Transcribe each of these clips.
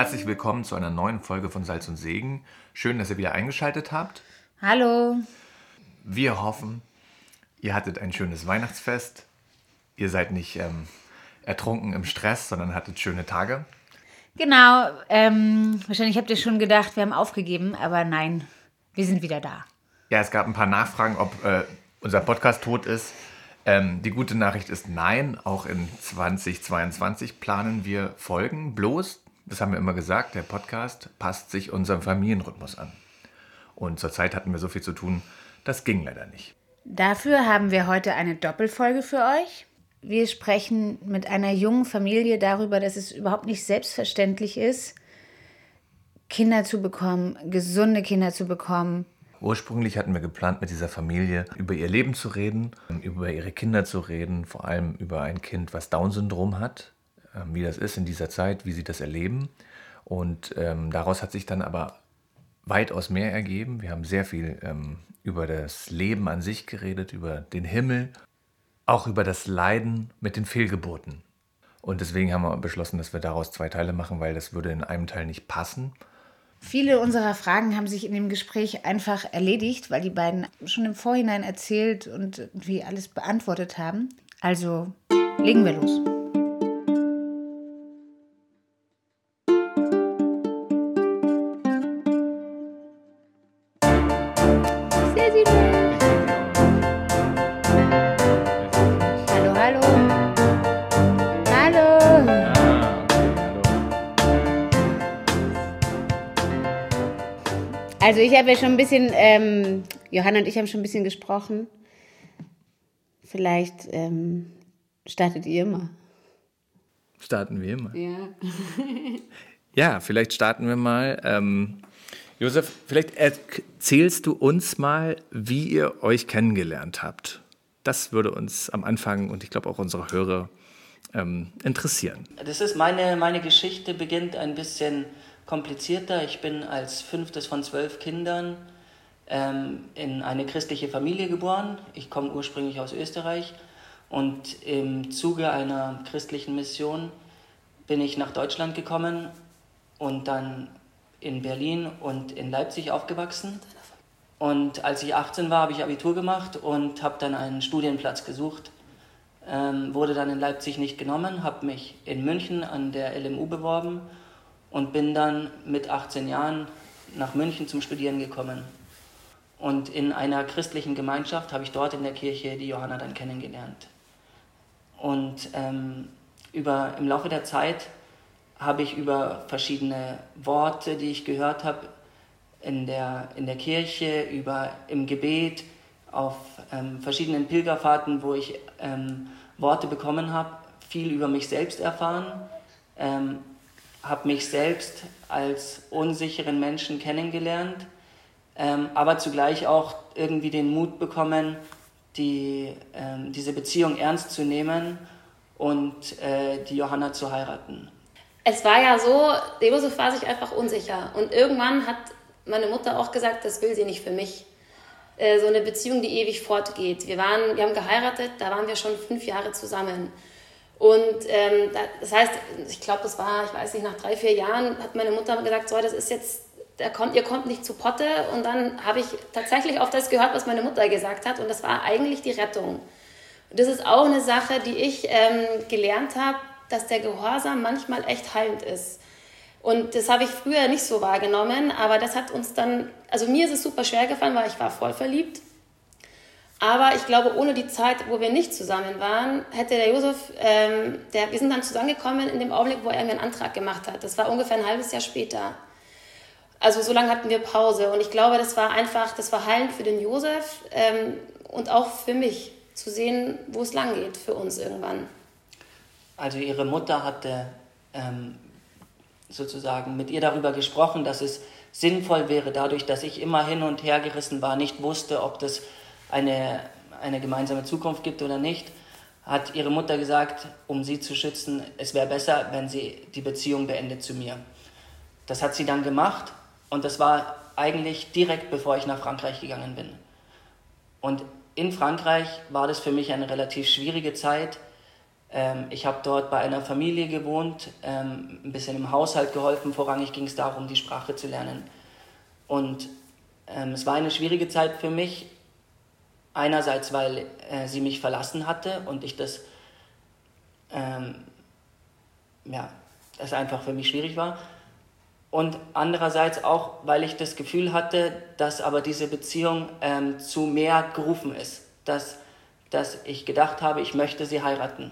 Herzlich willkommen zu einer neuen Folge von Salz und Segen. Schön, dass ihr wieder eingeschaltet habt. Hallo. Wir hoffen, ihr hattet ein schönes Weihnachtsfest. Ihr seid nicht ähm, ertrunken im Stress, sondern hattet schöne Tage. Genau. Ähm, wahrscheinlich habt ihr schon gedacht, wir haben aufgegeben, aber nein, wir sind wieder da. Ja, es gab ein paar Nachfragen, ob äh, unser Podcast tot ist. Ähm, die gute Nachricht ist nein. Auch in 2022 planen wir Folgen. Bloß, das haben wir immer gesagt, der Podcast passt sich unserem Familienrhythmus an. Und zurzeit hatten wir so viel zu tun, das ging leider nicht. Dafür haben wir heute eine Doppelfolge für euch. Wir sprechen mit einer jungen Familie darüber, dass es überhaupt nicht selbstverständlich ist, Kinder zu bekommen, gesunde Kinder zu bekommen. Ursprünglich hatten wir geplant, mit dieser Familie über ihr Leben zu reden, über ihre Kinder zu reden, vor allem über ein Kind, was Down-Syndrom hat, wie das ist in dieser Zeit, wie sie das erleben. Und ähm, daraus hat sich dann aber weitaus mehr ergeben. Wir haben sehr viel ähm, über das Leben an sich geredet, über den Himmel, auch über das Leiden mit den Fehlgeburten. Und deswegen haben wir beschlossen, dass wir daraus zwei Teile machen, weil das würde in einem Teil nicht passen. Viele unserer Fragen haben sich in dem Gespräch einfach erledigt, weil die beiden schon im Vorhinein erzählt und irgendwie alles beantwortet haben. Also legen wir los. Also ich habe ja schon ein bisschen, ähm, Johanna und ich haben schon ein bisschen gesprochen. Vielleicht ähm, startet ihr immer. Starten wir immer. Ja. ja, vielleicht starten wir mal. Ähm, Josef, vielleicht erzählst du uns mal, wie ihr euch kennengelernt habt. Das würde uns am Anfang und ich glaube auch unsere Hörer ähm, interessieren. Das ist meine, meine Geschichte beginnt ein bisschen komplizierter. Ich bin als fünftes von zwölf Kindern ähm, in eine christliche Familie geboren. Ich komme ursprünglich aus Österreich und im Zuge einer christlichen Mission bin ich nach Deutschland gekommen und dann in Berlin und in Leipzig aufgewachsen. Und als ich 18 war, habe ich Abitur gemacht und habe dann einen Studienplatz gesucht. Ähm, wurde dann in Leipzig nicht genommen, habe mich in München an der LMU beworben und bin dann mit 18 Jahren nach München zum Studieren gekommen. Und in einer christlichen Gemeinschaft habe ich dort in der Kirche die Johanna dann kennengelernt. Und ähm, über, im Laufe der Zeit habe ich über verschiedene Worte, die ich gehört habe in der, in der Kirche, über, im Gebet, auf ähm, verschiedenen Pilgerfahrten, wo ich ähm, Worte bekommen habe, viel über mich selbst erfahren, ähm, habe mich selbst als unsicheren Menschen kennengelernt, ähm, aber zugleich auch irgendwie den Mut bekommen, die, ähm, diese Beziehung ernst zu nehmen und äh, die Johanna zu heiraten. Es war ja so, Josef war sich einfach unsicher und irgendwann hat meine Mutter auch gesagt, das will sie nicht für mich. Äh, so eine Beziehung, die ewig fortgeht. Wir, waren, wir haben geheiratet, da waren wir schon fünf Jahre zusammen. Und ähm, das heißt, ich glaube, das war, ich weiß nicht, nach drei, vier Jahren hat meine Mutter gesagt, so, das ist jetzt, der kommt, ihr kommt nicht zu Potte. Und dann habe ich tatsächlich auf das gehört, was meine Mutter gesagt hat. Und das war eigentlich die Rettung. Und das ist auch eine Sache, die ich ähm, gelernt habe, dass der Gehorsam manchmal echt heilend ist. Und das habe ich früher nicht so wahrgenommen, aber das hat uns dann, also mir ist es super schwer gefallen, weil ich war voll verliebt aber ich glaube, ohne die Zeit, wo wir nicht zusammen waren, hätte der Josef, ähm, der, wir sind dann zusammengekommen in dem Augenblick, wo er mir einen Antrag gemacht hat. Das war ungefähr ein halbes Jahr später. Also so lange hatten wir Pause. Und ich glaube, das war einfach, das war heilend für den Josef ähm, und auch für mich, zu sehen, wo es lang geht für uns irgendwann. Also ihre Mutter hatte ähm, sozusagen mit ihr darüber gesprochen, dass es sinnvoll wäre, dadurch, dass ich immer hin und her gerissen war, nicht wusste, ob das eine, eine gemeinsame Zukunft gibt oder nicht, hat ihre Mutter gesagt, um sie zu schützen, es wäre besser, wenn sie die Beziehung beendet zu mir. Das hat sie dann gemacht und das war eigentlich direkt bevor ich nach Frankreich gegangen bin. Und in Frankreich war das für mich eine relativ schwierige Zeit, Ähm, ich habe dort bei einer Familie gewohnt, ähm, ein bisschen im Haushalt geholfen. Vorrangig ging es darum, die Sprache zu lernen. Und ähm, es war eine schwierige Zeit für mich. Einerseits, weil äh, sie mich verlassen hatte und ich das, ähm, ja, das einfach für mich schwierig war. Und andererseits auch, weil ich das Gefühl hatte, dass aber diese Beziehung ähm, zu mehr gerufen ist. Dass, dass ich gedacht habe, ich möchte sie heiraten.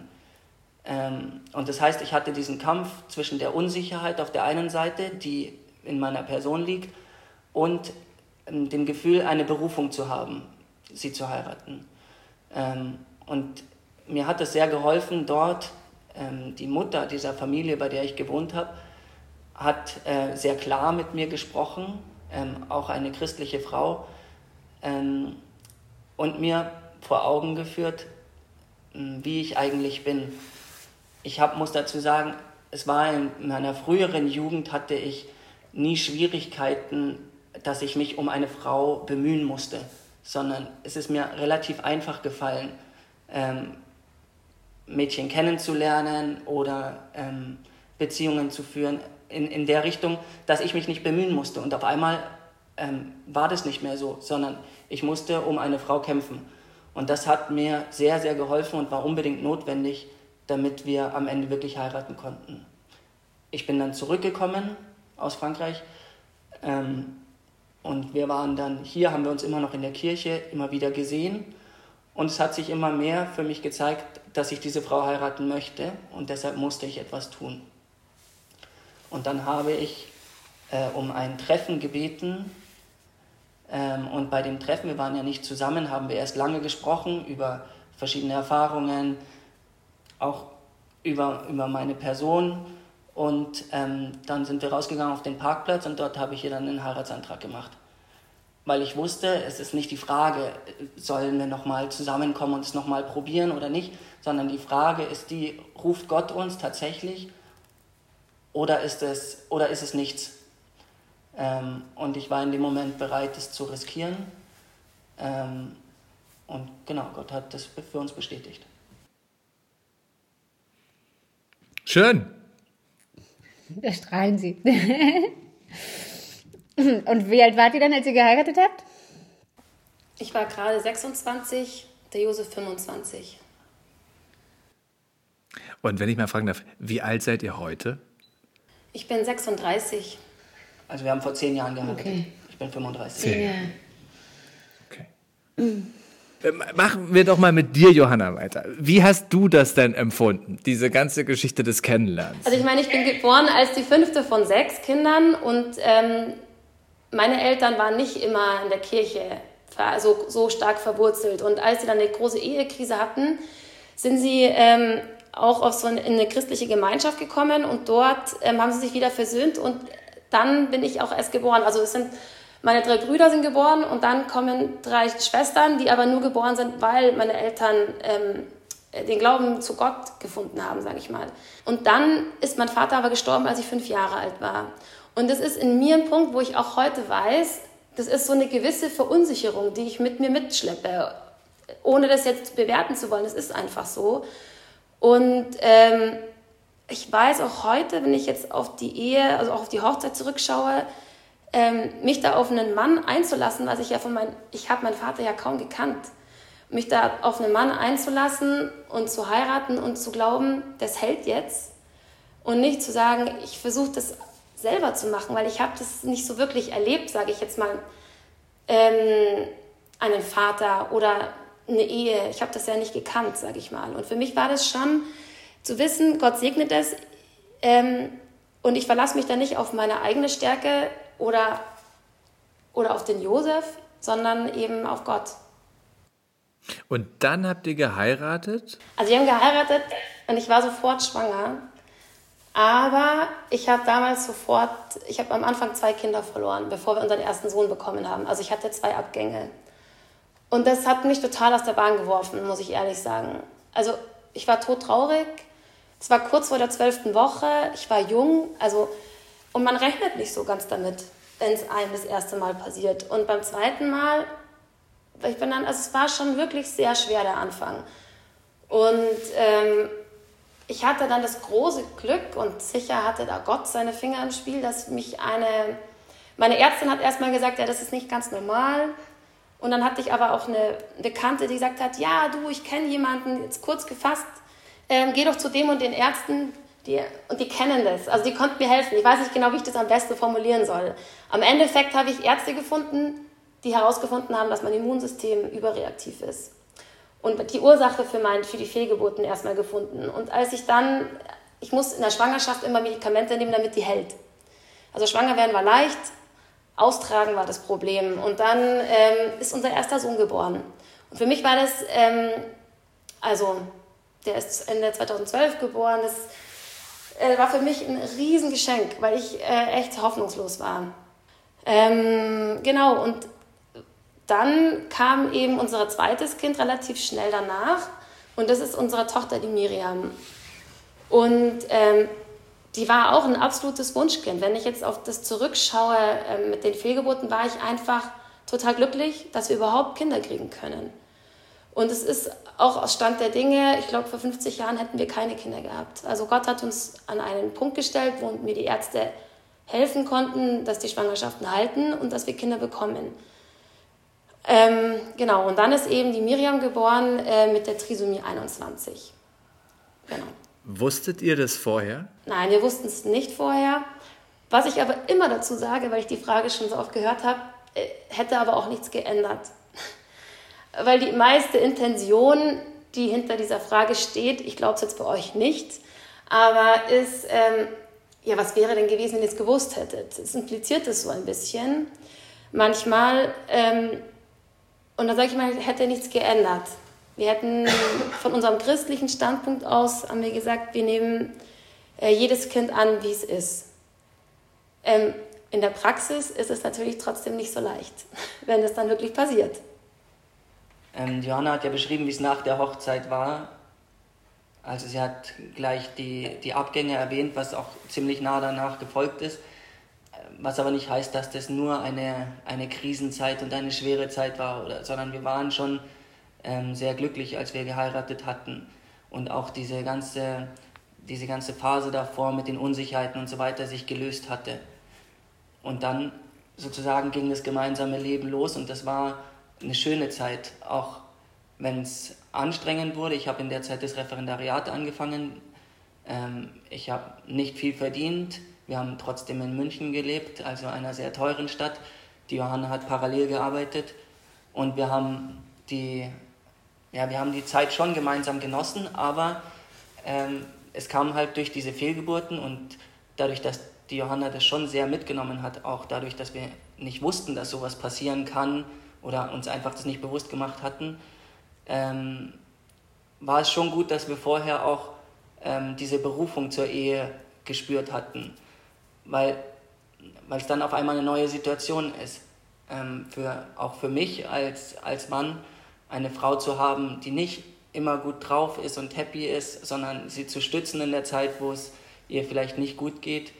Ähm, und das heißt, ich hatte diesen Kampf zwischen der Unsicherheit auf der einen Seite, die in meiner Person liegt, und ähm, dem Gefühl, eine Berufung zu haben, sie zu heiraten. Ähm, und mir hat es sehr geholfen, dort ähm, die Mutter dieser Familie, bei der ich gewohnt habe, hat äh, sehr klar mit mir gesprochen, ähm, auch eine christliche Frau, ähm, und mir vor Augen geführt, wie ich eigentlich bin. Ich hab, muss dazu sagen, es war in meiner früheren Jugend hatte ich nie Schwierigkeiten, dass ich mich um eine Frau bemühen musste, sondern es ist mir relativ einfach gefallen, ähm, Mädchen kennenzulernen oder ähm, Beziehungen zu führen in, in der Richtung, dass ich mich nicht bemühen musste. Und auf einmal ähm, war das nicht mehr so, sondern ich musste um eine Frau kämpfen. Und das hat mir sehr, sehr geholfen und war unbedingt notwendig, damit wir am Ende wirklich heiraten konnten. Ich bin dann zurückgekommen aus Frankreich ähm, und wir waren dann hier, haben wir uns immer noch in der Kirche immer wieder gesehen. Und es hat sich immer mehr für mich gezeigt, dass ich diese Frau heiraten möchte und deshalb musste ich etwas tun. Und dann habe ich äh, um ein Treffen gebeten. Ähm, und bei dem Treffen, wir waren ja nicht zusammen, haben wir erst lange gesprochen über verschiedene Erfahrungen, auch über, über meine Person. Und ähm, dann sind wir rausgegangen auf den Parkplatz und dort habe ich ihr dann einen Heiratsantrag gemacht. Weil ich wusste, es ist nicht die Frage, sollen wir nochmal zusammenkommen und es nochmal probieren oder nicht, sondern die Frage ist die, ruft Gott uns tatsächlich oder ist es, oder ist es nichts? Ähm, und ich war in dem Moment bereit, es zu riskieren. Ähm, und genau, Gott hat das für uns bestätigt. Schön. Da strahlen Sie. und wie alt wart ihr dann, als ihr geheiratet habt? Ich war gerade 26, der Josef 25. Und wenn ich mal fragen darf, wie alt seid ihr heute? Ich bin 36. Also wir haben vor zehn Jahren geheiratet. Okay. Ich bin 35. Zehn. Ja. Okay. Machen wir doch mal mit dir, Johanna, weiter. Wie hast du das denn empfunden, diese ganze Geschichte des Kennenlernens? Also ich meine, ich bin geboren als die fünfte von sechs Kindern und ähm, meine Eltern waren nicht immer in der Kirche so, so stark verwurzelt. Und als sie dann eine große Ehekrise hatten, sind sie ähm, auch auf so eine, in eine christliche Gemeinschaft gekommen und dort ähm, haben sie sich wieder versöhnt und dann bin ich auch erst geboren. Also es sind meine drei Brüder sind geboren und dann kommen drei Schwestern, die aber nur geboren sind, weil meine Eltern ähm, den Glauben zu Gott gefunden haben, sage ich mal. Und dann ist mein Vater aber gestorben, als ich fünf Jahre alt war. Und das ist in mir ein Punkt, wo ich auch heute weiß, das ist so eine gewisse Verunsicherung, die ich mit mir mitschleppe, ohne das jetzt bewerten zu wollen. Es ist einfach so. Und ähm, ich weiß auch heute, wenn ich jetzt auf die Ehe, also auch auf die Hochzeit zurückschaue, ähm, mich da auf einen Mann einzulassen, was ich ja von meinem, ich habe meinen Vater ja kaum gekannt, mich da auf einen Mann einzulassen und zu heiraten und zu glauben, das hält jetzt und nicht zu sagen, ich versuche das selber zu machen, weil ich habe das nicht so wirklich erlebt, sage ich jetzt mal, ähm, einen Vater oder eine Ehe. Ich habe das ja nicht gekannt, sage ich mal. Und für mich war das schon zu wissen, Gott segnet es ähm, und ich verlasse mich da nicht auf meine eigene Stärke oder, oder auf den Josef, sondern eben auf Gott. Und dann habt ihr geheiratet? Also wir haben geheiratet und ich war sofort schwanger. Aber ich habe damals sofort, ich habe am Anfang zwei Kinder verloren, bevor wir unseren ersten Sohn bekommen haben. Also ich hatte zwei Abgänge. Und das hat mich total aus der Bahn geworfen, muss ich ehrlich sagen. Also ich war todtraurig. Es war kurz vor der zwölften Woche. Ich war jung. Also, und man rechnet nicht so ganz damit, wenn es einem das erste Mal passiert. Und beim zweiten Mal, ich bin dann, also es war schon wirklich sehr schwer der Anfang. Und ähm, ich hatte dann das große Glück und sicher hatte da Gott seine Finger im Spiel, dass mich eine, meine Ärztin hat erstmal gesagt, ja, das ist nicht ganz normal. Und dann hatte ich aber auch eine Bekannte, die gesagt hat, ja, du, ich kenne jemanden, jetzt kurz gefasst, ähm, geh doch zu dem und den Ärzten, die, und die kennen das. Also die konnten mir helfen. Ich weiß nicht genau, wie ich das am besten formulieren soll. Am Endeffekt habe ich Ärzte gefunden, die herausgefunden haben, dass mein Immunsystem überreaktiv ist und die Ursache für, mein, für die Fehlgeburten erstmal gefunden. Und als ich dann, ich muss in der Schwangerschaft immer Medikamente nehmen, damit die hält. Also schwanger werden war leicht, austragen war das Problem. Und dann ähm, ist unser erster Sohn geboren. Und für mich war das, ähm, also der ist Ende 2012 geboren, das äh, war für mich ein Riesengeschenk, weil ich äh, echt hoffnungslos war. Ähm, genau, und dann kam eben unser zweites Kind relativ schnell danach und das ist unsere Tochter, die Miriam. Und ähm, die war auch ein absolutes Wunschkind. Wenn ich jetzt auf das zurückschaue äh, mit den Fehlgeburten, war ich einfach total glücklich, dass wir überhaupt Kinder kriegen können. Und es ist auch aus Stand der Dinge, ich glaube, vor 50 Jahren hätten wir keine Kinder gehabt. Also Gott hat uns an einen Punkt gestellt, wo mir die Ärzte helfen konnten, dass die Schwangerschaften halten und dass wir Kinder bekommen. Ähm, genau, und dann ist eben die Miriam geboren äh, mit der Trisomie 21. Genau. Wusstet ihr das vorher? Nein, wir wussten es nicht vorher. Was ich aber immer dazu sage, weil ich die Frage schon so oft gehört habe, äh, hätte aber auch nichts geändert. weil die meiste Intention, die hinter dieser Frage steht, ich glaube es jetzt bei euch nicht, aber ist, ähm, ja, was wäre denn gewesen, wenn ihr es gewusst hättet? Es impliziert es so ein bisschen. Manchmal ähm, und da sage ich mal, hätte nichts geändert. Wir hätten von unserem christlichen Standpunkt aus, haben wir gesagt, wir nehmen äh, jedes Kind an, wie es ist. Ähm, in der Praxis ist es natürlich trotzdem nicht so leicht, wenn es dann wirklich passiert. Ähm, Johanna hat ja beschrieben, wie es nach der Hochzeit war. Also sie hat gleich die, die Abgänge erwähnt, was auch ziemlich nah danach gefolgt ist was aber nicht heißt, dass das nur eine, eine Krisenzeit und eine schwere Zeit war, oder, sondern wir waren schon ähm, sehr glücklich, als wir geheiratet hatten. Und auch diese ganze, diese ganze Phase davor mit den Unsicherheiten und so weiter sich gelöst hatte. Und dann sozusagen ging das gemeinsame Leben los und das war eine schöne Zeit, auch wenn es anstrengend wurde. Ich habe in der Zeit das Referendariat angefangen. Ähm, ich habe nicht viel verdient wir haben trotzdem in München gelebt, also einer sehr teuren Stadt. Die Johanna hat parallel gearbeitet und wir haben die, ja, wir haben die Zeit schon gemeinsam genossen, aber ähm, es kam halt durch diese Fehlgeburten und dadurch, dass die Johanna das schon sehr mitgenommen hat, auch dadurch, dass wir nicht wussten, dass sowas passieren kann oder uns einfach das nicht bewusst gemacht hatten, ähm, war es schon gut, dass wir vorher auch ähm, diese Berufung zur Ehe gespürt hatten weil es dann auf einmal eine neue Situation ist. Ähm, für, auch für mich als, als Mann eine Frau zu haben, die nicht immer gut drauf ist und happy ist, sondern sie zu stützen in der Zeit, wo es ihr vielleicht nicht gut geht.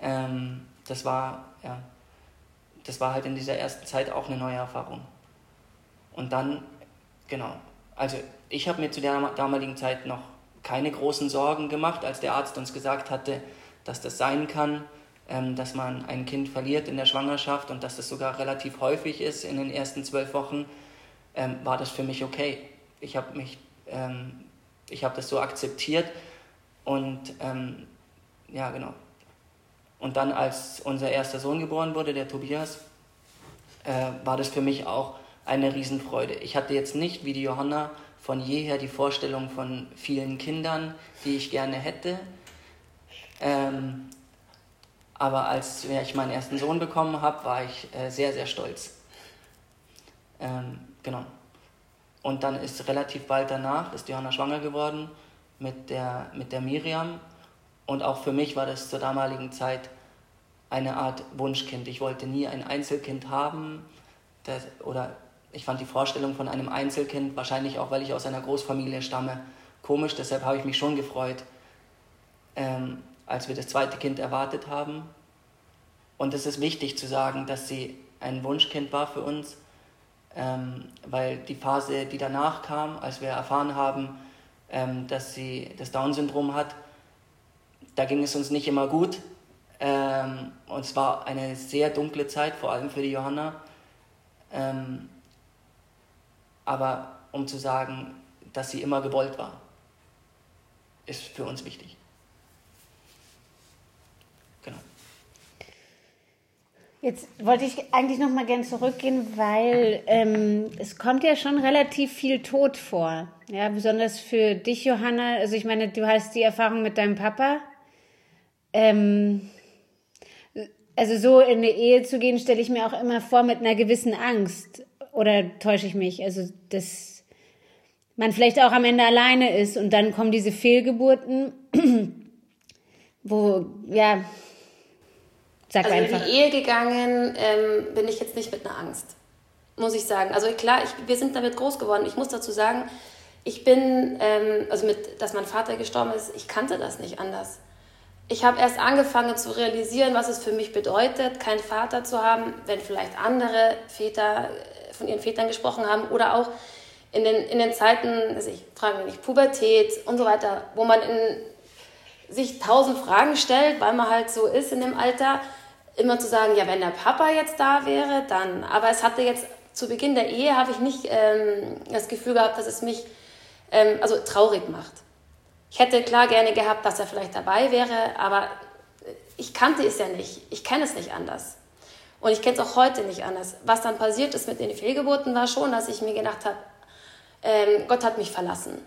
Ähm, das war ja, das war halt in dieser ersten Zeit auch eine neue Erfahrung. Und dann, genau, also ich habe mir zu der damaligen Zeit noch keine großen Sorgen gemacht, als der Arzt uns gesagt hatte, dass das sein kann, ähm, dass man ein Kind verliert in der Schwangerschaft und dass das sogar relativ häufig ist in den ersten zwölf Wochen, ähm, war das für mich okay. Ich habe mich, ähm, ich habe das so akzeptiert und ja genau. Und dann, als unser erster Sohn geboren wurde, der Tobias, äh, war das für mich auch eine Riesenfreude. Ich hatte jetzt nicht wie die Johanna von jeher die Vorstellung von vielen Kindern, die ich gerne hätte, ähm, aber als ich meinen ersten Sohn bekommen habe, war ich äh, sehr, sehr stolz. Ähm, genau. Und dann ist relativ bald danach, ist Johanna schwanger geworden mit der, mit der Miriam. Und auch für mich war das zur damaligen Zeit eine Art Wunschkind. Ich wollte nie ein Einzelkind haben. Das, oder ich fand die Vorstellung von einem Einzelkind, wahrscheinlich auch, weil ich aus einer Großfamilie stamme, komisch. Deshalb habe ich mich schon gefreut, ähm, als wir das zweite Kind erwartet haben. Und es ist wichtig zu sagen, dass sie ein Wunschkind war für uns, ähm, weil die Phase, die danach kam, als wir erfahren haben, ähm, dass sie das Down-Syndrom hat. Da ging es uns nicht immer gut. Ähm, und es war eine sehr dunkle Zeit, vor allem für die Johanna. Ähm, aber um zu sagen, dass sie immer gewollt war, ist für uns wichtig. Jetzt wollte ich eigentlich noch mal gern zurückgehen, weil ähm, es kommt ja schon relativ viel Tod vor. Ja, besonders für dich, Johanna. Also ich meine, du hast die Erfahrung mit deinem Papa. Ähm, also so in eine Ehe zu gehen, stelle ich mir auch immer vor mit einer gewissen Angst. Oder täusche ich mich? Also dass man vielleicht auch am Ende alleine ist und dann kommen diese Fehlgeburten, wo ja Sag also einfach. in die Ehe gegangen ähm, bin ich jetzt nicht mit einer Angst, muss ich sagen. Also klar, ich, wir sind damit groß geworden. Ich muss dazu sagen, ich bin, ähm, also mit, dass mein Vater gestorben ist, ich kannte das nicht anders. Ich habe erst angefangen zu realisieren, was es für mich bedeutet, keinen Vater zu haben, wenn vielleicht andere Väter äh, von ihren Vätern gesprochen haben oder auch in den, in den Zeiten, also ich frage mich, Pubertät und so weiter, wo man in, sich tausend Fragen stellt, weil man halt so ist in dem Alter immer zu sagen, ja, wenn der Papa jetzt da wäre, dann. Aber es hatte jetzt zu Beginn der Ehe habe ich nicht ähm, das Gefühl gehabt, dass es mich ähm, also traurig macht. Ich hätte klar gerne gehabt, dass er vielleicht dabei wäre, aber ich kannte es ja nicht. Ich kenne es nicht anders. Und ich kenne es auch heute nicht anders. Was dann passiert ist mit den Fehlgeburten, war schon, dass ich mir gedacht habe, ähm, Gott hat mich verlassen.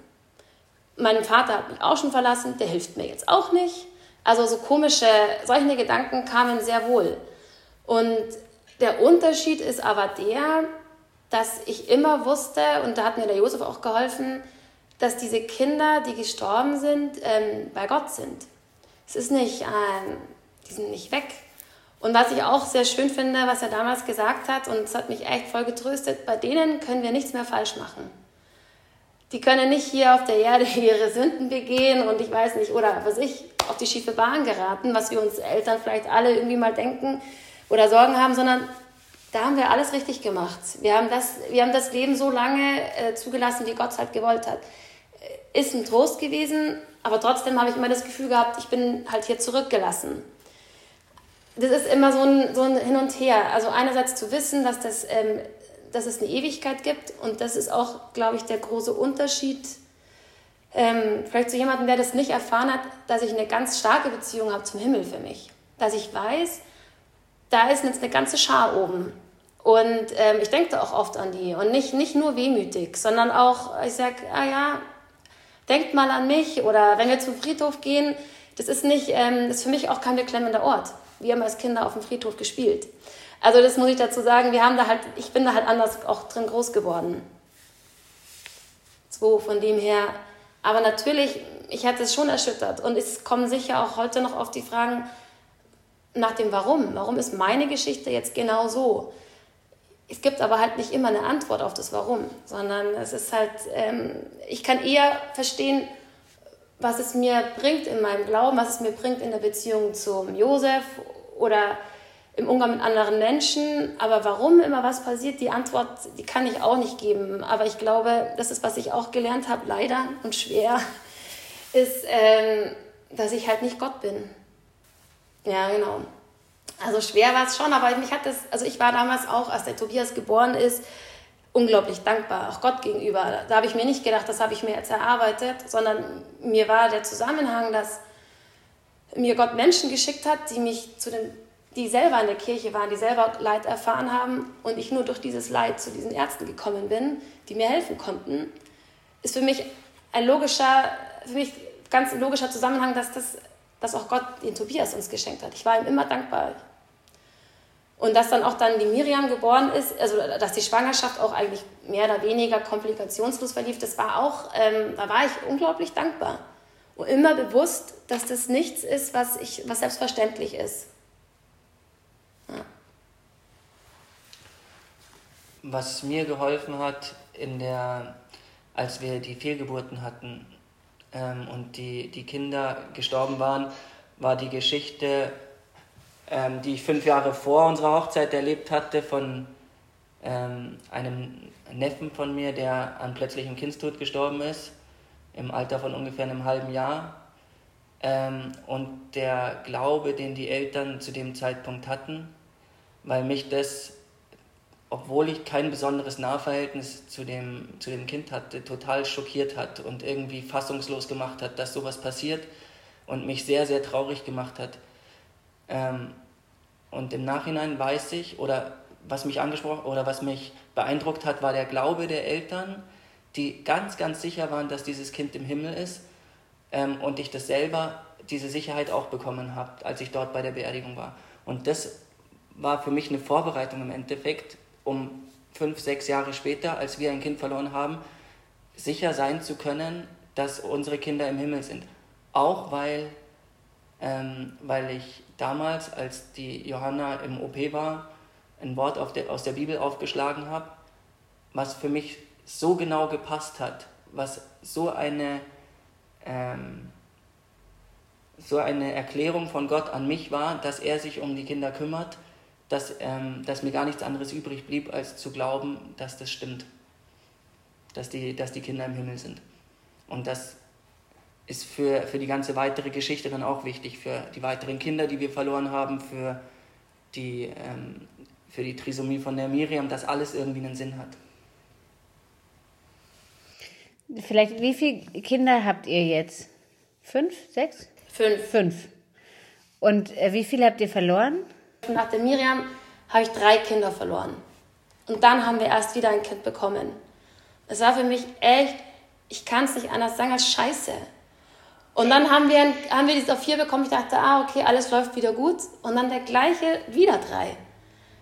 Mein Vater hat mich auch schon verlassen, der hilft mir jetzt auch nicht. Also so komische, solche Gedanken kamen sehr wohl. Und der Unterschied ist aber der, dass ich immer wusste, und da hat mir der Josef auch geholfen, dass diese Kinder, die gestorben sind, ähm, bei Gott sind. Es ist nicht, ähm, die sind nicht weg. Und was ich auch sehr schön finde, was er damals gesagt hat, und es hat mich echt voll getröstet, bei denen können wir nichts mehr falsch machen. Die können nicht hier auf der Erde ihre Sünden begehen und ich weiß nicht, oder was ich, auf die schiefe Bahn geraten, was wir uns Eltern vielleicht alle irgendwie mal denken oder Sorgen haben, sondern da haben wir alles richtig gemacht. Wir haben das, wir haben das Leben so lange äh, zugelassen, wie Gott es halt gewollt hat. Äh, ist ein Trost gewesen, aber trotzdem habe ich immer das Gefühl gehabt, ich bin halt hier zurückgelassen. Das ist immer so ein, so ein Hin und Her. Also einerseits zu wissen, dass, das, ähm, dass es eine Ewigkeit gibt und das ist auch, glaube ich, der große Unterschied ähm, vielleicht zu jemandem, der das nicht erfahren hat, dass ich eine ganz starke Beziehung habe zum Himmel für mich. Dass ich weiß, da ist jetzt eine ganze Schar oben. Und ähm, ich denke da auch oft an die. Und nicht, nicht nur wehmütig, sondern auch, ich sage, ah ja, denkt mal an mich. Oder wenn wir zum Friedhof gehen, das ist, nicht, ähm, das ist für mich auch kein beklemmender Ort. Wir haben als Kinder auf dem Friedhof gespielt. Also das muss ich dazu sagen, wir haben da halt, ich bin da halt anders auch drin groß geworden. So, von dem her, aber natürlich, ich hatte es schon erschüttert. Und es kommen sicher auch heute noch oft die Fragen nach dem Warum. Warum ist meine Geschichte jetzt genau so? Es gibt aber halt nicht immer eine Antwort auf das Warum, sondern es ist halt, ähm, ich kann eher verstehen, was es mir bringt in meinem Glauben, was es mir bringt in der Beziehung zum Josef oder im Umgang mit anderen Menschen. Aber warum immer was passiert, die Antwort, die kann ich auch nicht geben. Aber ich glaube, das ist, was ich auch gelernt habe, leider und schwer, ist, ähm, dass ich halt nicht Gott bin. Ja, genau. Also schwer war es schon, aber mich hat das, also ich war damals auch, als der Tobias geboren ist, unglaublich dankbar, auch Gott gegenüber. Da habe ich mir nicht gedacht, das habe ich mir jetzt erarbeitet, sondern mir war der Zusammenhang, dass mir Gott Menschen geschickt hat, die mich zu den die selber in der Kirche waren, die selber Leid erfahren haben und ich nur durch dieses Leid zu diesen Ärzten gekommen bin, die mir helfen konnten, ist für mich ein logischer, für mich ganz logischer Zusammenhang, dass, das, dass auch Gott den Tobias uns geschenkt hat. Ich war ihm immer dankbar. Und dass dann auch dann die Miriam geboren ist, also dass die Schwangerschaft auch eigentlich mehr oder weniger komplikationslos verlief, das war auch, ähm, da war ich unglaublich dankbar. Und immer bewusst, dass das nichts ist, was, ich, was selbstverständlich ist. Was mir geholfen hat, in der, als wir die Fehlgeburten hatten ähm, und die, die Kinder gestorben waren, war die Geschichte, ähm, die ich fünf Jahre vor unserer Hochzeit erlebt hatte, von ähm, einem Neffen von mir, der an plötzlichem Kindstod gestorben ist. im Alter von ungefähr einem halben Jahr. Ähm, und der Glaube, den die Eltern zu dem Zeitpunkt hatten, weil mich das, obwohl ich kein besonderes Nahverhältnis zu dem, zu dem Kind hatte, total schockiert hat und irgendwie fassungslos gemacht hat, dass sowas passiert und mich sehr, sehr traurig gemacht hat. Ähm, und im Nachhinein weiß ich, oder was mich angesprochen oder was mich beeindruckt hat, war der Glaube der Eltern, die ganz, ganz sicher waren, dass dieses Kind im Himmel ist ähm, und ich das selber, diese Sicherheit auch bekommen habe, als ich dort bei der Beerdigung war. Und das war für mich eine Vorbereitung im Endeffekt, um fünf, sechs Jahre später, als wir ein Kind verloren haben, sicher sein zu können, dass unsere Kinder im Himmel sind. Auch weil, ähm, weil ich damals, als die Johanna im OP war, ein Wort der, aus der Bibel aufgeschlagen habe, was für mich so genau gepasst hat, was so eine, ähm, so eine Erklärung von Gott an mich war, dass er sich um die Kinder kümmert, dass, ähm, dass mir gar nichts anderes übrig blieb, als zu glauben, dass das stimmt, dass die, dass die Kinder im Himmel sind. Und das ist für, für die ganze weitere Geschichte dann auch wichtig, für die weiteren Kinder, die wir verloren haben, für die, ähm, für die Trisomie von der Miriam, dass alles irgendwie einen Sinn hat. Vielleicht, wie viele Kinder habt ihr jetzt? Fünf, sechs? Fünf. Fünf. Und äh, wie viele habt ihr verloren? Nach der Miriam habe ich drei Kinder verloren. Und dann haben wir erst wieder ein Kind bekommen. Es war für mich echt, ich kann es nicht anders sagen als scheiße. Und dann haben wir, haben wir diese vier bekommen. Ich dachte, ah, okay, alles läuft wieder gut. Und dann der gleiche, wieder drei.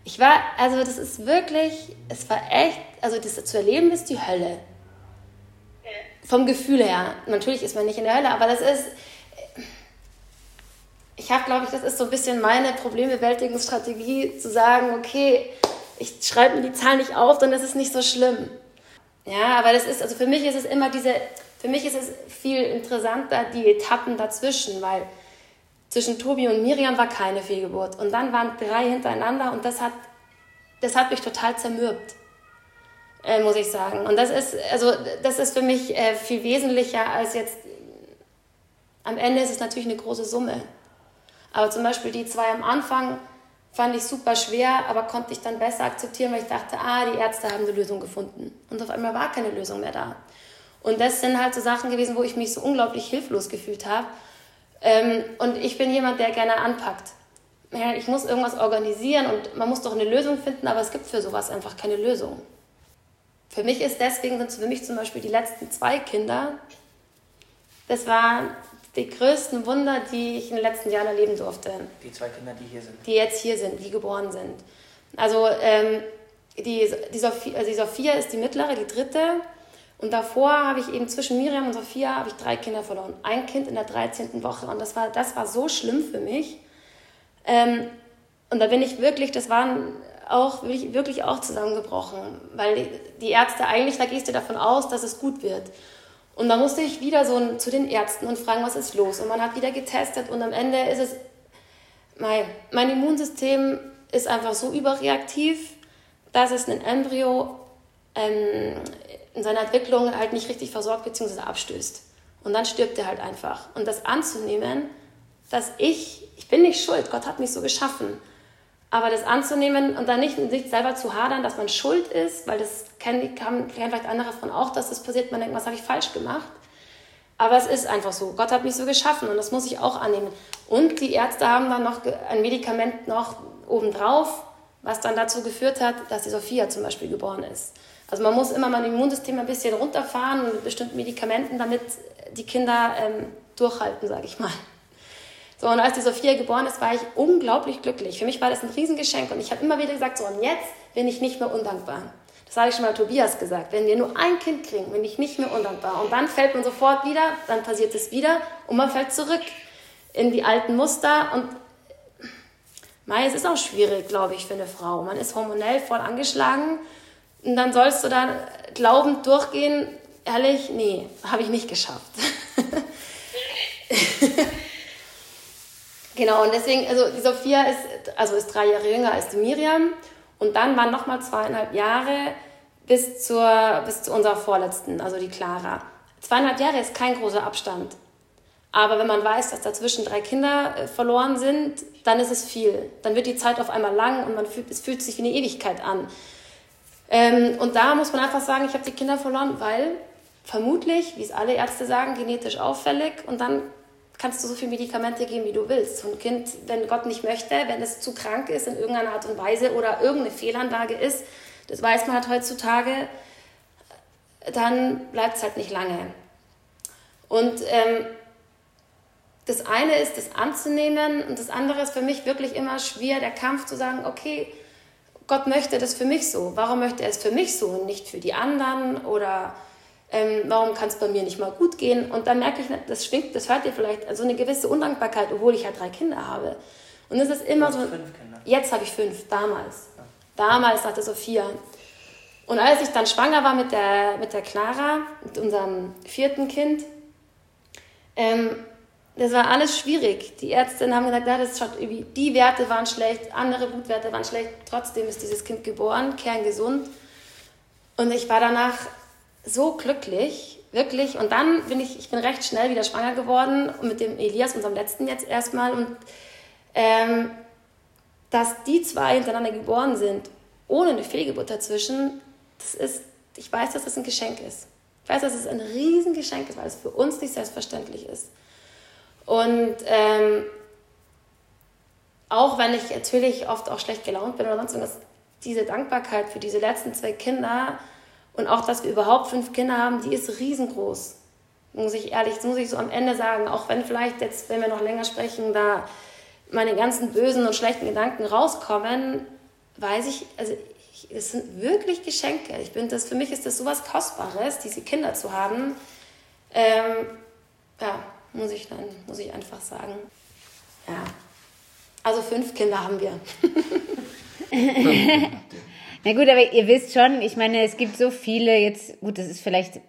Ich war, also das ist wirklich, es war echt, also das zu erleben ist die Hölle. Vom Gefühl her. Natürlich ist man nicht in der Hölle, aber das ist, ich habe, glaube ich, das ist so ein bisschen meine Problembewältigungsstrategie, zu sagen, okay, ich schreibe mir die Zahlen nicht auf, dann ist es nicht so schlimm. Ja, aber das ist, also für mich ist es immer diese, für mich ist es viel interessanter, die Etappen dazwischen, weil zwischen Tobi und Miriam war keine Fehlgeburt. Und dann waren drei hintereinander und das hat, das hat mich total zermürbt, äh, muss ich sagen. Und das ist, also, das ist für mich äh, viel wesentlicher als jetzt, am Ende ist es natürlich eine große Summe. Aber zum Beispiel die zwei am Anfang fand ich super schwer, aber konnte ich dann besser akzeptieren, weil ich dachte, ah, die Ärzte haben eine Lösung gefunden. Und auf einmal war keine Lösung mehr da. Und das sind halt so Sachen gewesen, wo ich mich so unglaublich hilflos gefühlt habe. Ähm, und ich bin jemand, der gerne anpackt. Ich muss irgendwas organisieren und man muss doch eine Lösung finden, aber es gibt für sowas einfach keine Lösung. Für mich ist deswegen, sind für mich zum Beispiel die letzten zwei Kinder, das waren die größten Wunder, die ich in den letzten Jahren erleben durfte. Die zwei Kinder, die hier sind. Die jetzt hier sind, die geboren sind. Also ähm, die, die, Sophia, also die Sophia ist die mittlere, die dritte. Und davor habe ich eben zwischen Miriam und Sophia habe ich drei Kinder verloren. Ein Kind in der 13. Woche. Und das war, das war so schlimm für mich. Ähm, und da bin ich wirklich, das waren auch wirklich, wirklich auch zusammengebrochen. Weil die Ärzte eigentlich, da gehst du davon aus, dass es gut wird. Und dann musste ich wieder so zu den Ärzten und fragen, was ist los? Und man hat wieder getestet und am Ende ist es, mein, mein Immunsystem ist einfach so überreaktiv, dass es ein Embryo ähm, in seiner Entwicklung halt nicht richtig versorgt bzw. abstößt. Und dann stirbt er halt einfach. Und das anzunehmen, dass ich, ich bin nicht schuld, Gott hat mich so geschaffen. Aber das anzunehmen und dann nicht in sich selber zu hadern, dass man schuld ist, weil das kennen, kennen vielleicht andere von auch, dass das passiert, man denkt, was habe ich falsch gemacht. Aber es ist einfach so. Gott hat mich so geschaffen und das muss ich auch annehmen. Und die Ärzte haben dann noch ein Medikament noch obendrauf, was dann dazu geführt hat, dass die Sophia zum Beispiel geboren ist. Also man muss immer mein Immunsystem ein bisschen runterfahren mit bestimmten Medikamenten, damit die Kinder ähm, durchhalten, sage ich mal. So, und als die Sophia geboren ist, war ich unglaublich glücklich. Für mich war das ein Riesengeschenk und ich habe immer wieder gesagt, so und jetzt bin ich nicht mehr undankbar. Das habe ich schon mal Tobias gesagt. Wenn wir nur ein Kind kriegen, bin ich nicht mehr undankbar. Und dann fällt man sofort wieder, dann passiert es wieder und man fällt zurück in die alten Muster. Und Mei, es ist auch schwierig, glaube ich, für eine Frau. Man ist hormonell voll angeschlagen und dann sollst du da glaubend durchgehen. Ehrlich, nee, habe ich nicht geschafft. genau, und deswegen, also die Sophia ist, also ist drei Jahre jünger als die Miriam. Und dann waren nochmal zweieinhalb Jahre bis, zur, bis zu unserer vorletzten, also die Clara. zweieinhalb Jahre ist kein großer Abstand. Aber wenn man weiß, dass dazwischen drei Kinder äh, verloren sind, dann ist es viel. Dann wird die Zeit auf einmal lang und man fühlt, es fühlt sich wie eine Ewigkeit an. Ähm, und da muss man einfach sagen, ich habe die Kinder verloren, weil vermutlich, wie es alle Ärzte sagen, genetisch auffällig und dann kannst du so viele Medikamente geben, wie du willst. So ein Kind, wenn Gott nicht möchte, wenn es zu krank ist in irgendeiner Art und Weise oder irgendeine Fehlanlage ist, das weiß man halt heutzutage, dann bleibt es halt nicht lange. Und ähm, das eine ist, das anzunehmen und das andere ist für mich wirklich immer schwer, der Kampf zu sagen, okay, Gott möchte das für mich so. Warum möchte er es für mich so und nicht für die anderen? Oder ähm, warum kann es bei mir nicht mal gut gehen? Und dann merke ich, das schwingt, das hört ihr vielleicht, also eine gewisse Undankbarkeit, obwohl ich ja drei Kinder habe. Und es ist immer so. Jetzt habe ich fünf, damals. Ja. Damals hatte Sophia. Und als ich dann schwanger war mit der, mit der Clara, mit unserem vierten Kind, ähm, das war alles schwierig. Die Ärztinnen haben gesagt, ja, das schaut irgendwie, die Werte waren schlecht, andere Blutwerte waren schlecht. Trotzdem ist dieses Kind geboren, kerngesund. Und ich war danach so glücklich, wirklich. Und dann bin ich, ich bin recht schnell wieder schwanger geworden mit dem Elias, unserem letzten jetzt erstmal. Und ähm, dass die zwei hintereinander geboren sind, ohne eine Fehlgeburt dazwischen, das ist, ich weiß, dass das ein Geschenk ist. Ich weiß, dass es ein Riesengeschenk ist, weil es für uns nicht selbstverständlich ist. Und ähm, auch wenn ich natürlich oft auch schlecht gelaunt bin oder sonst irgendwas, diese Dankbarkeit für diese letzten zwei Kinder und auch, dass wir überhaupt fünf Kinder haben, die ist riesengroß. Muss ich ehrlich, muss ich so am Ende sagen, auch wenn vielleicht jetzt, wenn wir noch länger sprechen, da meine ganzen bösen und schlechten Gedanken rauskommen, weiß ich, also es sind wirklich Geschenke. Ich bin das, für mich ist das so was Kostbares, diese Kinder zu haben. Ähm, ja, muss ich dann, muss ich einfach sagen. Ja. Also fünf Kinder haben wir. Na gut, aber ihr wisst schon, ich meine, es gibt so viele jetzt, gut, das ist vielleicht,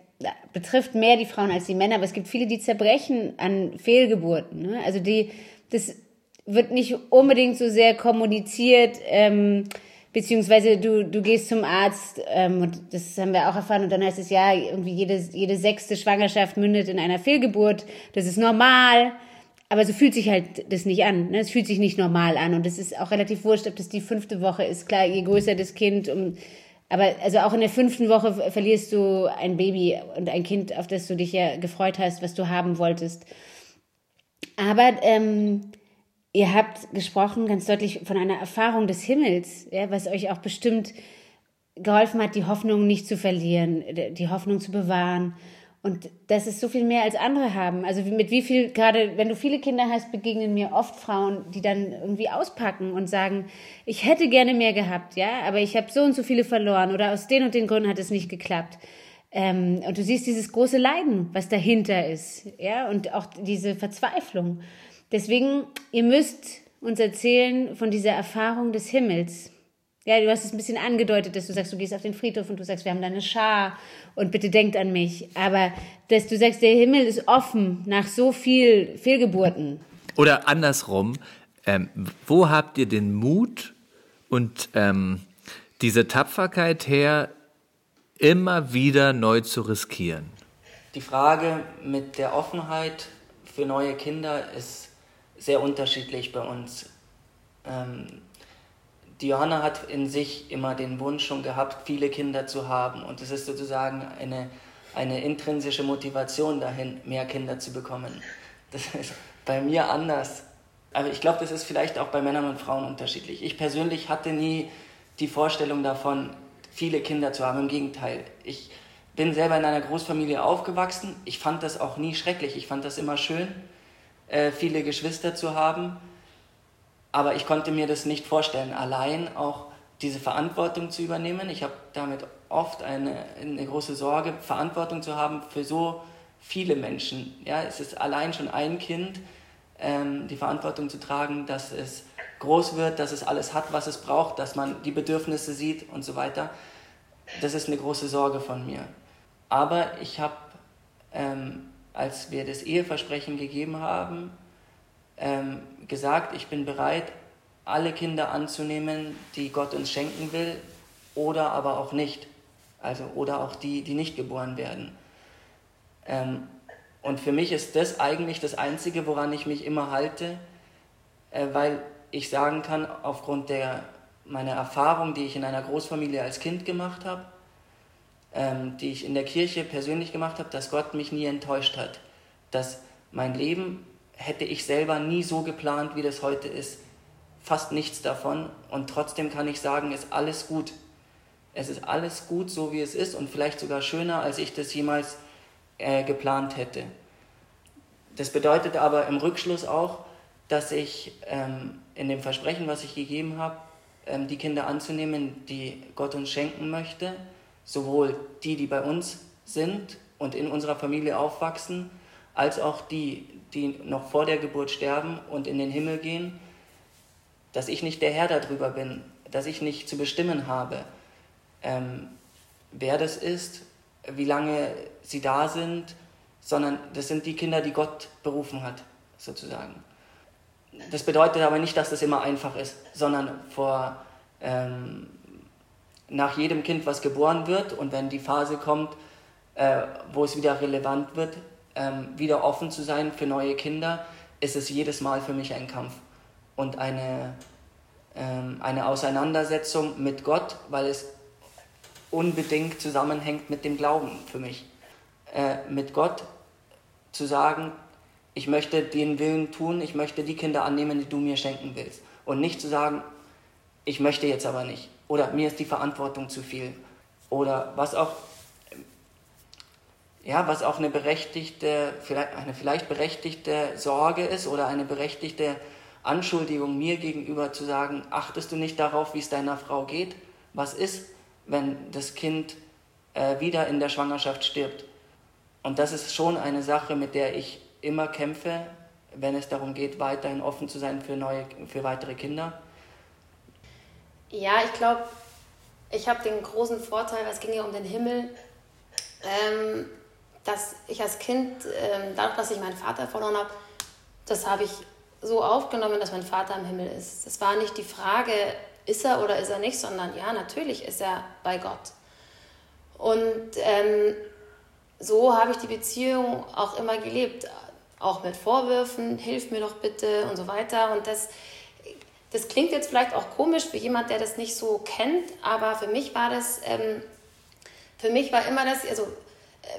betrifft mehr die Frauen als die Männer, aber es gibt viele, die zerbrechen an Fehlgeburten. Ne? Also die, das wird nicht unbedingt so sehr kommuniziert, ähm, beziehungsweise du, du gehst zum Arzt ähm, und das haben wir auch erfahren und dann heißt es ja, irgendwie jede, jede sechste Schwangerschaft mündet in einer Fehlgeburt, das ist normal, aber so fühlt sich halt das nicht an, ne? es fühlt sich nicht normal an und es ist auch relativ wurscht, ob das die fünfte Woche ist, klar, je größer das Kind, um, aber also auch in der fünften Woche verlierst du ein Baby und ein Kind, auf das du dich ja gefreut hast, was du haben wolltest. Aber ähm, Ihr habt gesprochen ganz deutlich von einer Erfahrung des Himmels, ja, was euch auch bestimmt geholfen hat, die Hoffnung nicht zu verlieren, die Hoffnung zu bewahren. Und das ist so viel mehr als andere haben. Also mit wie viel, gerade wenn du viele Kinder hast, begegnen mir oft Frauen, die dann irgendwie auspacken und sagen, ich hätte gerne mehr gehabt, ja, aber ich habe so und so viele verloren oder aus den und den Gründen hat es nicht geklappt. Ähm, und du siehst dieses große Leiden, was dahinter ist, ja, und auch diese Verzweiflung. Deswegen, ihr müsst uns erzählen von dieser Erfahrung des Himmels. Ja, du hast es ein bisschen angedeutet, dass du sagst, du gehst auf den Friedhof und du sagst, wir haben da eine Schar und bitte denkt an mich. Aber dass du sagst, der Himmel ist offen nach so viel Fehlgeburten. Oder andersrum, ähm, wo habt ihr den Mut und ähm, diese Tapferkeit her, immer wieder neu zu riskieren? Die Frage mit der Offenheit für neue Kinder ist sehr unterschiedlich bei uns. Ähm, die Johanna hat in sich immer den Wunsch schon gehabt, viele Kinder zu haben. Und es ist sozusagen eine, eine intrinsische Motivation dahin, mehr Kinder zu bekommen. Das ist bei mir anders. Aber ich glaube, das ist vielleicht auch bei Männern und Frauen unterschiedlich. Ich persönlich hatte nie die Vorstellung davon, viele Kinder zu haben. Im Gegenteil. Ich bin selber in einer Großfamilie aufgewachsen. Ich fand das auch nie schrecklich. Ich fand das immer schön. Äh, viele Geschwister zu haben. Aber ich konnte mir das nicht vorstellen, allein auch diese Verantwortung zu übernehmen. Ich habe damit oft eine, eine große Sorge, Verantwortung zu haben für so viele Menschen. Ja, es ist allein schon ein Kind, ähm, die Verantwortung zu tragen, dass es groß wird, dass es alles hat, was es braucht, dass man die Bedürfnisse sieht und so weiter. Das ist eine große Sorge von mir. Aber ich habe ähm, als wir das Eheversprechen gegeben haben, ähm, gesagt, ich bin bereit, alle Kinder anzunehmen, die Gott uns schenken will, oder aber auch nicht. Also, oder auch die, die nicht geboren werden. Ähm, und für mich ist das eigentlich das Einzige, woran ich mich immer halte, äh, weil ich sagen kann, aufgrund der, meiner Erfahrung, die ich in einer Großfamilie als Kind gemacht habe, ähm, die ich in der Kirche persönlich gemacht habe, dass Gott mich nie enttäuscht hat. Dass mein Leben hätte ich selber nie so geplant, wie das heute ist. Fast nichts davon. Und trotzdem kann ich sagen, ist alles gut. Es ist alles gut, so wie es ist und vielleicht sogar schöner, als ich das jemals äh, geplant hätte. Das bedeutet aber im Rückschluss auch, dass ich ähm, in dem Versprechen, was ich gegeben habe, ähm, die Kinder anzunehmen, die Gott uns schenken möchte, sowohl die, die bei uns sind und in unserer Familie aufwachsen, als auch die, die noch vor der Geburt sterben und in den Himmel gehen, dass ich nicht der Herr darüber bin, dass ich nicht zu bestimmen habe, ähm, wer das ist, wie lange sie da sind, sondern das sind die Kinder, die Gott berufen hat, sozusagen. Das bedeutet aber nicht, dass das immer einfach ist, sondern vor, ähm, nach jedem Kind, was geboren wird und wenn die Phase kommt, äh, wo es wieder relevant wird, ähm, wieder offen zu sein für neue Kinder, ist es jedes Mal für mich ein Kampf und eine, ähm, eine Auseinandersetzung mit Gott, weil es unbedingt zusammenhängt mit dem Glauben für mich. Äh, mit Gott zu sagen, ich möchte den Willen tun, ich möchte die Kinder annehmen, die du mir schenken willst. Und nicht zu sagen, ich möchte jetzt aber nicht. Oder mir ist die Verantwortung zu viel. Oder was auch, ja, was auch eine berechtigte, vielleicht, eine vielleicht berechtigte Sorge ist oder eine berechtigte Anschuldigung mir gegenüber zu sagen, achtest du nicht darauf, wie es deiner Frau geht? Was ist, wenn das Kind äh, wieder in der Schwangerschaft stirbt? Und das ist schon eine Sache, mit der ich immer kämpfe, wenn es darum geht, weiterhin offen zu sein für, neue, für weitere Kinder. Ja, ich glaube, ich habe den großen Vorteil, es ging ja um den Himmel, ähm, dass ich als Kind, ähm, dadurch, dass ich meinen Vater verloren habe, das habe ich so aufgenommen, dass mein Vater im Himmel ist. Das war nicht die Frage, ist er oder ist er nicht, sondern ja, natürlich ist er bei Gott. Und ähm, so habe ich die Beziehung auch immer gelebt, auch mit Vorwürfen, hilf mir doch bitte und so weiter. Und das, das klingt jetzt vielleicht auch komisch für jemand, der das nicht so kennt, aber für mich war das, ähm, für mich war immer das, also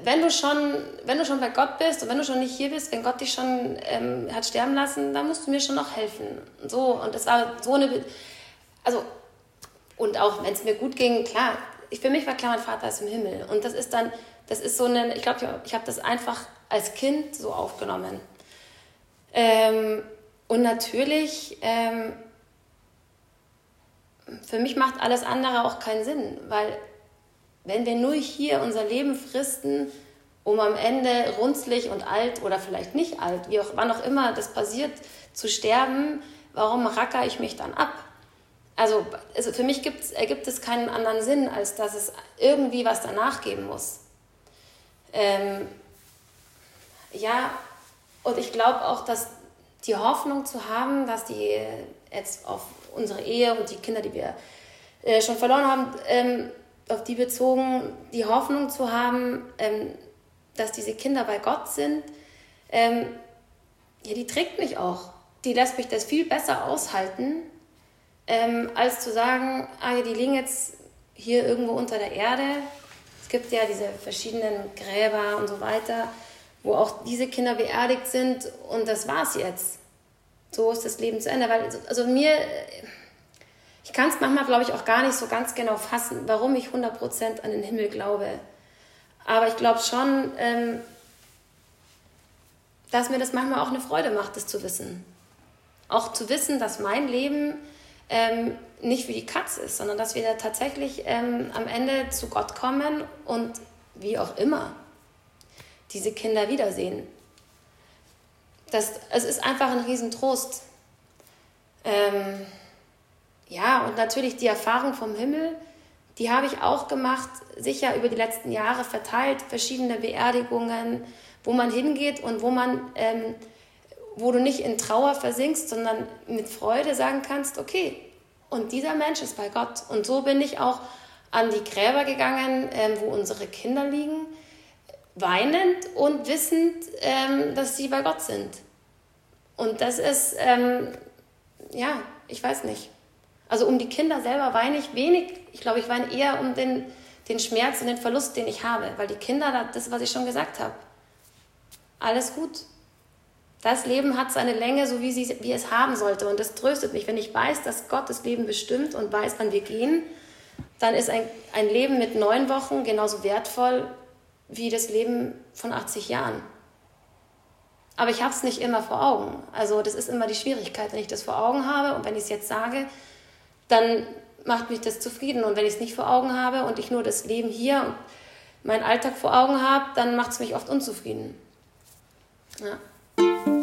wenn du schon, wenn du schon bei Gott bist und wenn du schon nicht hier bist, wenn Gott dich schon ähm, hat sterben lassen, dann musst du mir schon noch helfen. Und so und das war so eine, also und auch wenn es mir gut ging, klar, ich, für mich war klar, mein Vater ist im Himmel und das ist dann das ist so eine, ich glaube, ich, ich habe das einfach als Kind so aufgenommen. Ähm, und natürlich, ähm, für mich macht alles andere auch keinen Sinn, weil wenn wir nur hier unser Leben fristen, um am Ende runzlig und alt oder vielleicht nicht alt, wie auch wann auch immer das passiert, zu sterben, warum racker ich mich dann ab? Also, also für mich ergibt es keinen anderen Sinn, als dass es irgendwie was danach geben muss. Ähm, ja, und ich glaube auch, dass die Hoffnung zu haben, dass die jetzt auf unsere Ehe und die Kinder, die wir äh, schon verloren haben, ähm, auf die bezogen, die Hoffnung zu haben, ähm, dass diese Kinder bei Gott sind, ähm, ja, die trägt mich auch. Die lässt mich das viel besser aushalten, ähm, als zu sagen, ah ja, die liegen jetzt hier irgendwo unter der Erde es gibt ja diese verschiedenen Gräber und so weiter, wo auch diese Kinder beerdigt sind und das war's jetzt. So ist das Leben zu Ende. Weil, also mir, ich kann es manchmal, glaube ich, auch gar nicht so ganz genau fassen, warum ich 100% an den Himmel glaube. Aber ich glaube schon, ähm, dass mir das manchmal auch eine Freude macht, das zu wissen. Auch zu wissen, dass mein Leben ähm, nicht wie die Katze ist, sondern dass wir da tatsächlich ähm, am Ende zu Gott kommen und wie auch immer diese Kinder wiedersehen. Das, es ist einfach ein Riesentrost. Ähm, ja, und natürlich die Erfahrung vom Himmel, die habe ich auch gemacht, sicher über die letzten Jahre verteilt, verschiedene Beerdigungen, wo man hingeht und wo man, ähm, wo du nicht in Trauer versinkst, sondern mit Freude sagen kannst, okay, und dieser Mensch ist bei Gott. Und so bin ich auch an die Gräber gegangen, äh, wo unsere Kinder liegen. weinend und wissend, ähm, dass sie bei Gott sind. Und das ist, ähm, ja, ich weiß nicht. Also um die Kinder selber weine ich wenig. Ich glaube, ich weine eher um den, den Schmerz und den Verlust, den ich habe. Weil die Kinder, das, was ich schon gesagt habe, alles gut. Das Leben hat seine Länge, so wie, sie, wie es haben sollte. Und das tröstet mich. Wenn ich weiß, dass Gott das Leben bestimmt und weiß, wann wir gehen, dann ist ein, ein Leben mit neun Wochen genauso wertvoll wie das Leben von 80 Jahren. Aber ich habe es nicht immer vor Augen. Also das ist immer die Schwierigkeit, wenn ich das vor Augen habe und wenn ich es jetzt sage, dann macht mich das zufrieden. Und wenn ich es nicht vor Augen habe und ich nur das Leben hier und meinen Alltag vor Augen habe, dann macht es mich oft unzufrieden. Ja.